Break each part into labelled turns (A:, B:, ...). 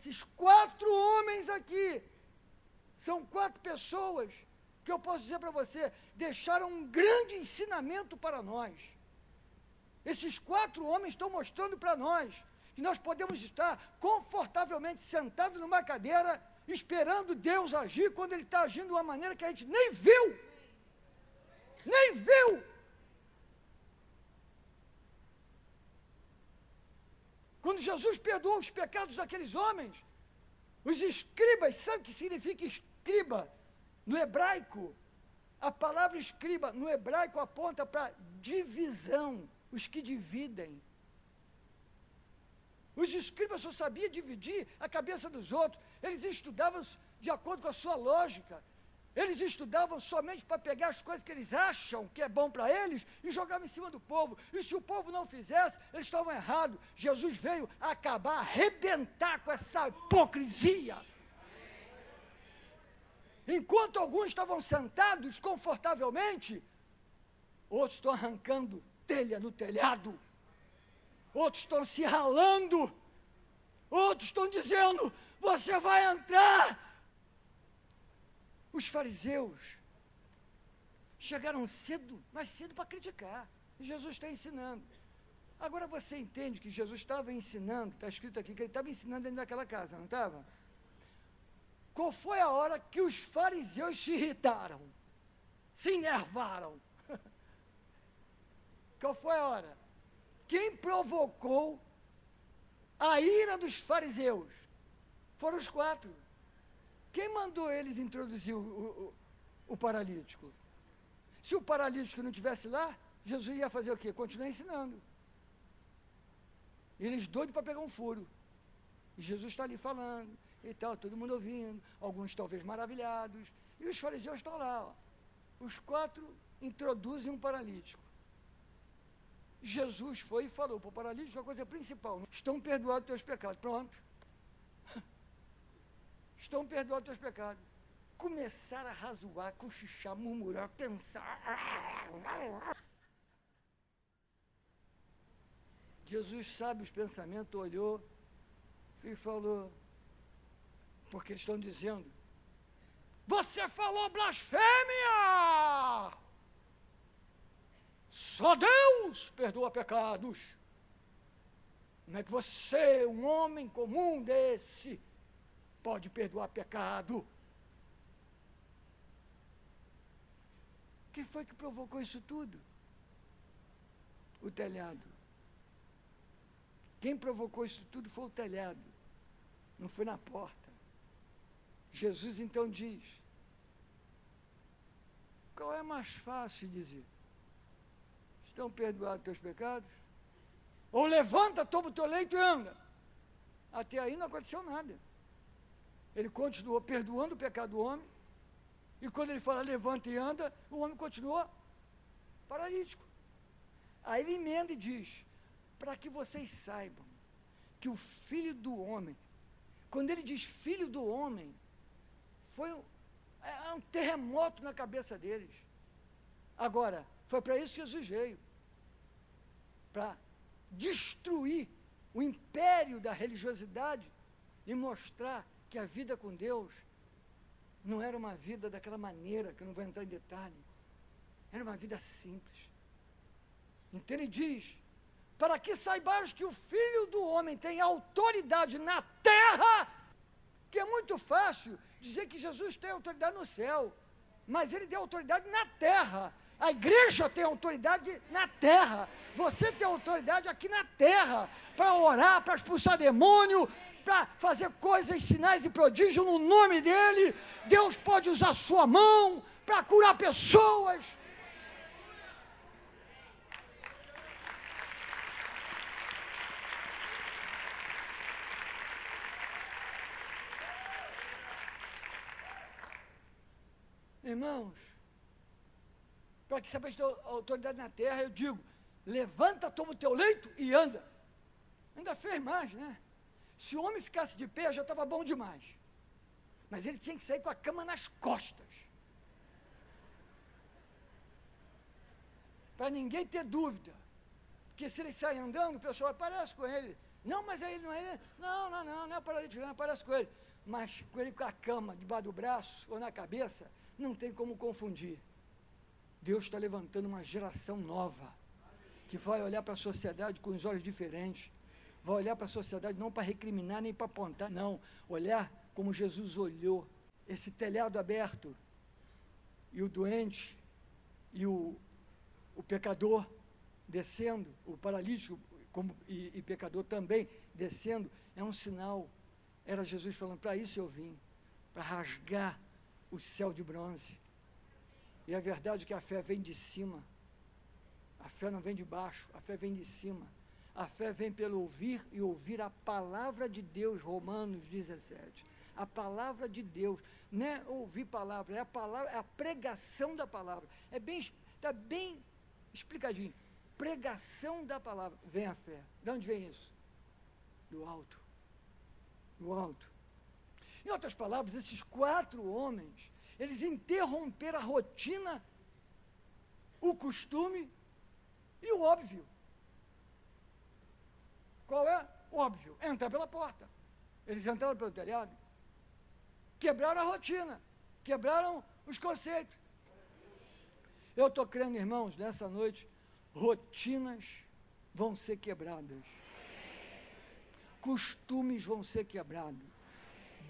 A: Esses quatro homens aqui são quatro pessoas que eu posso dizer para você, deixaram um grande ensinamento para nós. Esses quatro homens estão mostrando para nós que nós podemos estar confortavelmente sentados numa cadeira, esperando Deus agir, quando Ele está agindo de uma maneira que a gente nem viu. Nem viu. Quando Jesus perdoou os pecados daqueles homens, os escribas, sabe o que significa escriba? No hebraico, a palavra escriba no hebraico aponta para divisão, os que dividem. Os escribas só sabiam dividir a cabeça dos outros, eles estudavam de acordo com a sua lógica. Eles estudavam somente para pegar as coisas que eles acham que é bom para eles e jogavam em cima do povo. E se o povo não fizesse, eles estavam errados. Jesus veio acabar, arrebentar com essa hipocrisia. Enquanto alguns estavam sentados confortavelmente, outros estão arrancando telha no telhado, outros estão se ralando, outros estão dizendo: você vai entrar os fariseus chegaram cedo, mais cedo para criticar. E Jesus está ensinando. Agora você entende que Jesus estava ensinando, está escrito aqui que ele estava ensinando dentro daquela casa, não estava? Qual foi a hora que os fariseus se irritaram? Se enervaram? Qual foi a hora? Quem provocou a ira dos fariseus? Foram os quatro. Quem mandou eles introduzir o, o, o paralítico? Se o paralítico não estivesse lá, Jesus ia fazer o quê? Continuar ensinando. Eles doidos para pegar um furo. E Jesus está ali falando e tal, todo mundo ouvindo, alguns talvez maravilhados. E os fariseus estão lá. Ó. Os quatro introduzem um paralítico. Jesus foi e falou para o paralítico a coisa principal: estão perdoados teus pecados. Pronto estão perdoados os teus pecados. Começar a razoar, cochichar, murmurar, pensar. Jesus sabe os pensamentos, olhou e falou, porque eles estão dizendo, você falou blasfêmia! Só Deus perdoa pecados. Não é que você, um homem comum desse, pode perdoar pecado. Quem foi que provocou isso tudo? O telhado. Quem provocou isso tudo foi o telhado, não foi na porta. Jesus então diz: qual é mais fácil dizer? Estão perdoados teus pecados? Ou levanta, toma o teu leito e anda. Até aí não aconteceu nada. Ele continuou perdoando o pecado do homem. E quando ele fala levanta e anda, o homem continua paralítico. Aí ele emenda e diz: para que vocês saibam que o filho do homem, quando ele diz filho do homem, foi um, é um terremoto na cabeça deles. Agora, foi para isso que Jesus veio para destruir o império da religiosidade e mostrar que a vida com Deus não era uma vida daquela maneira, que eu não vou entrar em detalhe. Era uma vida simples. Então ele diz: para que saibais que o Filho do Homem tem autoridade na terra, que é muito fácil dizer que Jesus tem autoridade no céu, mas ele tem autoridade na terra. A igreja tem autoridade na terra. Você tem autoridade aqui na terra para orar, para expulsar demônio, para fazer coisas, sinais e prodígios no nome dele. Deus pode usar sua mão para curar pessoas. Irmãos, para que você tenha autoridade na terra, eu digo: levanta, toma o teu leito e anda. Ainda fez mais, né? Se o homem ficasse de pé, já estava bom demais. Mas ele tinha que sair com a cama nas costas. Para ninguém ter dúvida. Porque se ele sai andando, o pessoal aparece com ele. Não, mas aí não é. Não, não, não, não é paralítico, não, parece com ele. Mas com ele com a cama debaixo do braço ou na cabeça, não tem como confundir. Deus está levantando uma geração nova, que vai olhar para a sociedade com os olhos diferentes. Vai olhar para a sociedade não para recriminar nem para apontar, não. Olhar como Jesus olhou esse telhado aberto e o doente e o, o pecador descendo, o paralítico como, e, e pecador também descendo, é um sinal. Era Jesus falando: para isso eu vim, para rasgar o céu de bronze. E a verdade é que a fé vem de cima. A fé não vem de baixo, a fé vem de cima. A fé vem pelo ouvir e ouvir a palavra de Deus, Romanos 17. A palavra de Deus, não é ouvir palavra, é a palavra, é a pregação da palavra. É bem, está bem explicadinho. Pregação da palavra. Vem a fé. De onde vem isso? Do alto. Do alto. Em outras palavras, esses quatro homens, eles interromperam a rotina, o costume e o óbvio. Qual é? Óbvio, entrar pela porta. Eles entraram pelo telhado. Quebraram a rotina, quebraram os conceitos. Eu estou crendo, irmãos, nessa noite, rotinas vão ser quebradas. Costumes vão ser quebrados.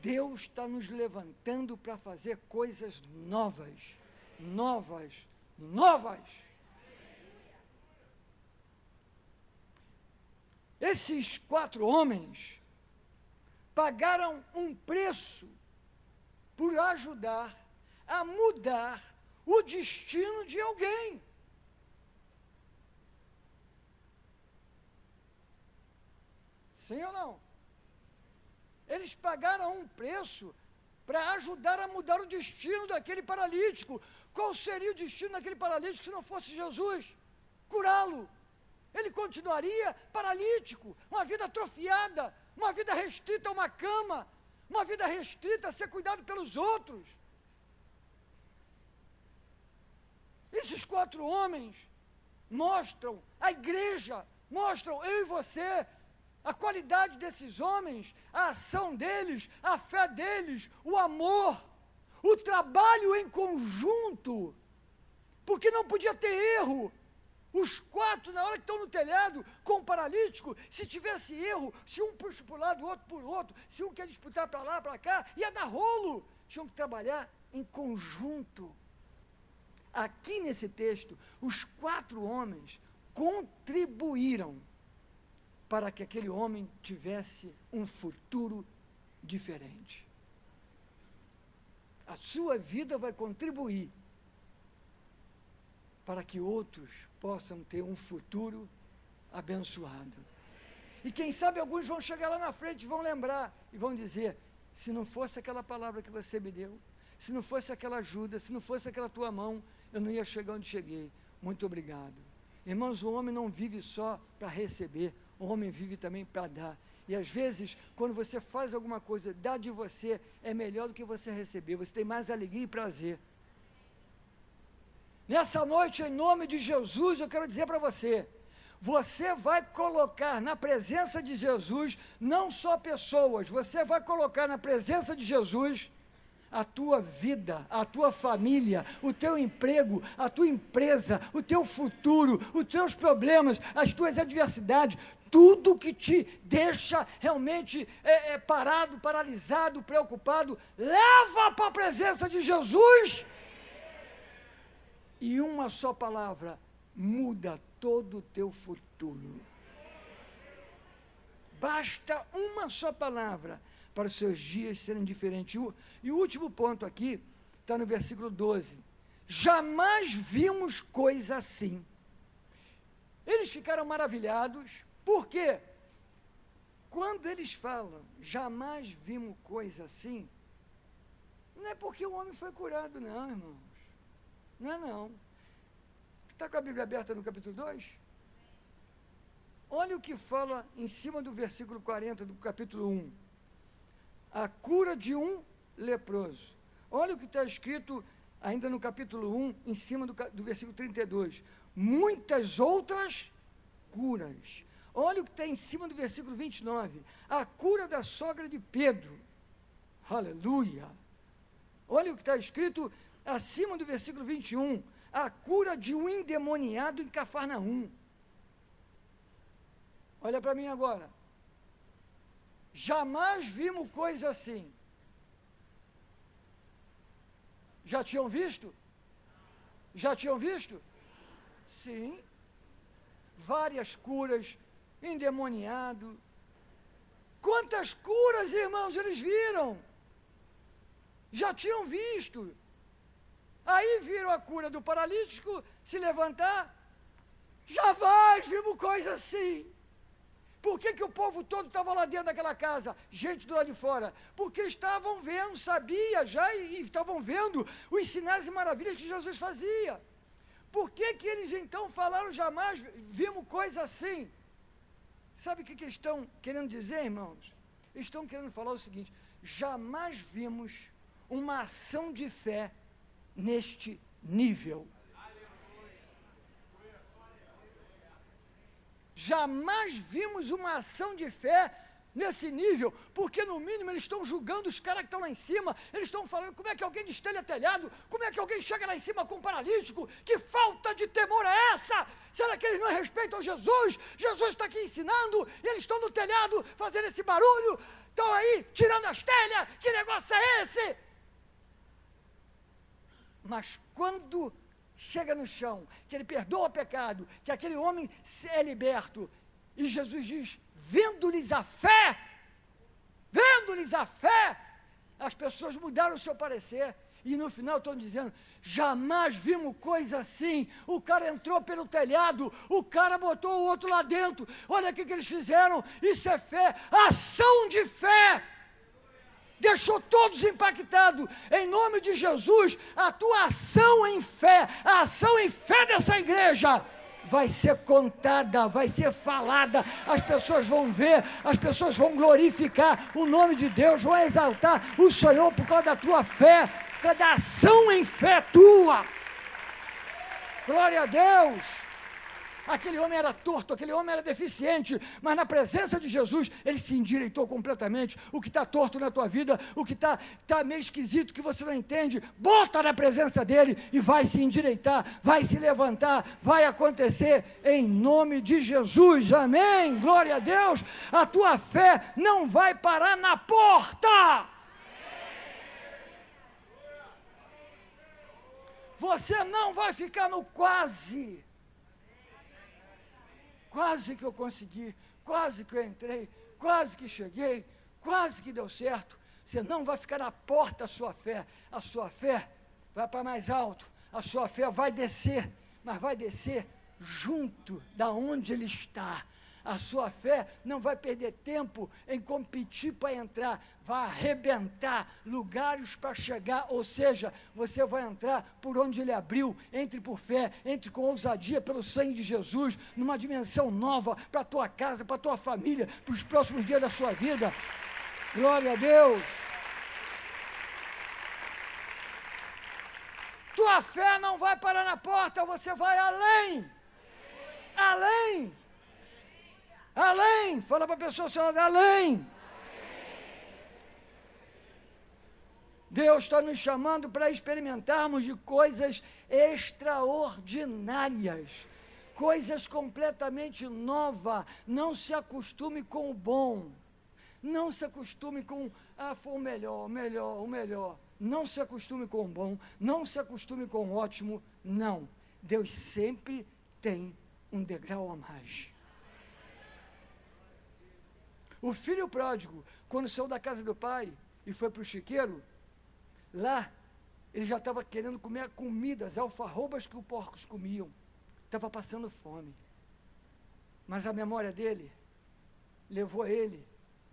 A: Deus está nos levantando para fazer coisas novas, novas, novas. Esses quatro homens pagaram um preço por ajudar a mudar o destino de alguém. Sim ou não? Eles pagaram um preço para ajudar a mudar o destino daquele paralítico. Qual seria o destino daquele paralítico se não fosse Jesus? Curá-lo ele continuaria paralítico, uma vida atrofiada, uma vida restrita a uma cama, uma vida restrita a ser cuidado pelos outros. Esses quatro homens mostram, a igreja, mostram eu e você, a qualidade desses homens, a ação deles, a fé deles, o amor, o trabalho em conjunto, porque não podia ter erro, os quatro, na hora que estão no telhado, com o paralítico, se tivesse erro, se um puxa para o lado, o outro por outro, se um quer disputar para lá, para cá, ia dar rolo. Tinham que trabalhar em conjunto. Aqui nesse texto, os quatro homens contribuíram para que aquele homem tivesse um futuro diferente. A sua vida vai contribuir para que outros possam ter um futuro abençoado. E quem sabe alguns vão chegar lá na frente e vão lembrar e vão dizer: se não fosse aquela palavra que você me deu, se não fosse aquela ajuda, se não fosse aquela tua mão, eu não ia chegar onde cheguei. Muito obrigado. Irmãos, o homem não vive só para receber, o homem vive também para dar. E às vezes, quando você faz alguma coisa, dar de você é melhor do que você receber. Você tem mais alegria e prazer. Nessa noite, em nome de Jesus, eu quero dizer para você: você vai colocar na presença de Jesus não só pessoas, você vai colocar na presença de Jesus a tua vida, a tua família, o teu emprego, a tua empresa, o teu futuro, os teus problemas, as tuas adversidades, tudo que te deixa realmente é, é, parado, paralisado, preocupado, leva para a presença de Jesus e uma só palavra muda todo o teu futuro. Basta uma só palavra para os seus dias serem diferentes. E o último ponto aqui está no versículo 12. Jamais vimos coisa assim. Eles ficaram maravilhados, por quê? Quando eles falam, jamais vimos coisa assim, não é porque o homem foi curado, não, irmão. Não é não. Está com a Bíblia aberta no capítulo 2? Olha o que fala em cima do versículo 40 do capítulo 1. A cura de um leproso. Olha o que está escrito ainda no capítulo 1, em cima do, do versículo 32. Muitas outras curas. Olha o que está em cima do versículo 29. A cura da sogra de Pedro. Aleluia. Olha o que está escrito acima do versículo 21. A cura de um endemoniado em Cafarnaum. Olha para mim agora. Jamais vimos coisa assim. Já tinham visto? Já tinham visto? Sim. Várias curas, endemoniado. Quantas curas, irmãos, eles viram? Já tinham visto. Aí viram a cura do paralítico se levantar. Jamais vimos coisa assim. Por que, que o povo todo estava lá dentro daquela casa? Gente do lado de fora. Porque estavam vendo, sabia já, e, e estavam vendo os sinais e maravilhas que Jesus fazia. Por que, que eles então falaram jamais, vimos coisa assim? Sabe o que, que eles estão querendo dizer, irmãos? Eles estão querendo falar o seguinte: jamais vimos uma ação de fé neste nível. Jamais vimos uma ação de fé nesse nível, porque no mínimo eles estão julgando os caras que estão lá em cima, eles estão falando como é que alguém destelha telhado, como é que alguém chega lá em cima com um paralítico, que falta de temor é essa? Será que eles não respeitam Jesus? Jesus está aqui ensinando, e eles estão no telhado fazendo esse barulho, estão aí tirando as telhas, que negócio é esse? Mas quando chega no chão, que ele perdoa o pecado, que aquele homem é liberto. E Jesus diz: vendo-lhes a fé, vendo-lhes a fé, as pessoas mudaram o seu parecer. E no final estão dizendo: jamais vimos coisa assim. O cara entrou pelo telhado, o cara botou o outro lá dentro. Olha o que, que eles fizeram. Isso é fé, ação de fé deixou todos impactados. Em nome de Jesus, a tua ação em fé, a ação em fé dessa igreja vai ser contada, vai ser falada, as pessoas vão ver, as pessoas vão glorificar o nome de Deus, vão exaltar o Senhor por causa da tua fé, por causa da ação em fé tua. Glória a Deus. Aquele homem era torto, aquele homem era deficiente, mas na presença de Jesus, ele se endireitou completamente. O que está torto na tua vida, o que está tá meio esquisito, que você não entende, bota na presença dele e vai se endireitar, vai se levantar, vai acontecer em nome de Jesus. Amém. Glória a Deus. A tua fé não vai parar na porta. Você não vai ficar no quase. Quase que eu consegui, quase que eu entrei, quase que cheguei, quase que deu certo. Você não vai ficar na porta a sua fé. A sua fé vai para mais alto. A sua fé vai descer, mas vai descer junto da onde ele está a sua fé não vai perder tempo em competir para entrar, vai arrebentar lugares para chegar, ou seja, você vai entrar por onde ele abriu, entre por fé, entre com ousadia pelo sangue de Jesus, numa dimensão nova para a tua casa, para a tua família, para os próximos dias da sua vida. Glória a Deus. Tua fé não vai parar na porta, você vai além. Além. Além, fala para a pessoa, senhora, além. Deus está nos chamando para experimentarmos de coisas extraordinárias, coisas completamente novas. Não se acostume com o bom, não se acostume com, ah, foi o melhor, o melhor, o melhor. Não se acostume com o bom, não se acostume com o ótimo, não. Deus sempre tem um degrau a mais. O filho pródigo, quando saiu da casa do pai e foi para o chiqueiro, lá ele já estava querendo comer comidas, alfarrobas que os porcos comiam. Estava passando fome. Mas a memória dele levou ele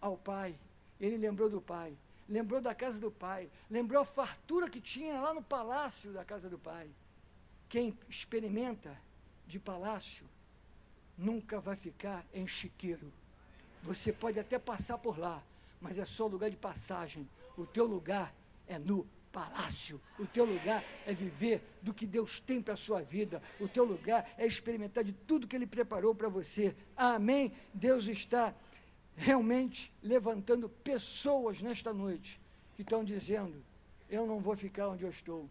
A: ao pai. Ele lembrou do pai, lembrou da casa do pai, lembrou a fartura que tinha lá no palácio da casa do pai. Quem experimenta de palácio nunca vai ficar em chiqueiro você pode até passar por lá, mas é só lugar de passagem. O teu lugar é no palácio. O teu lugar é viver do que Deus tem para a sua vida. O teu lugar é experimentar de tudo que Ele preparou para você. Amém? Deus está realmente levantando pessoas nesta noite que estão dizendo: eu não vou ficar onde eu estou.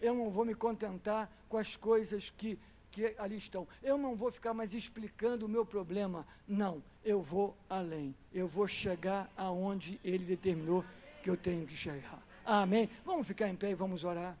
A: Eu não vou me contentar com as coisas que, que ali estão. Eu não vou ficar mais explicando o meu problema. Não, eu vou além. Eu vou chegar aonde Ele determinou que eu tenho que chegar. Amém. Vamos ficar em pé e vamos orar.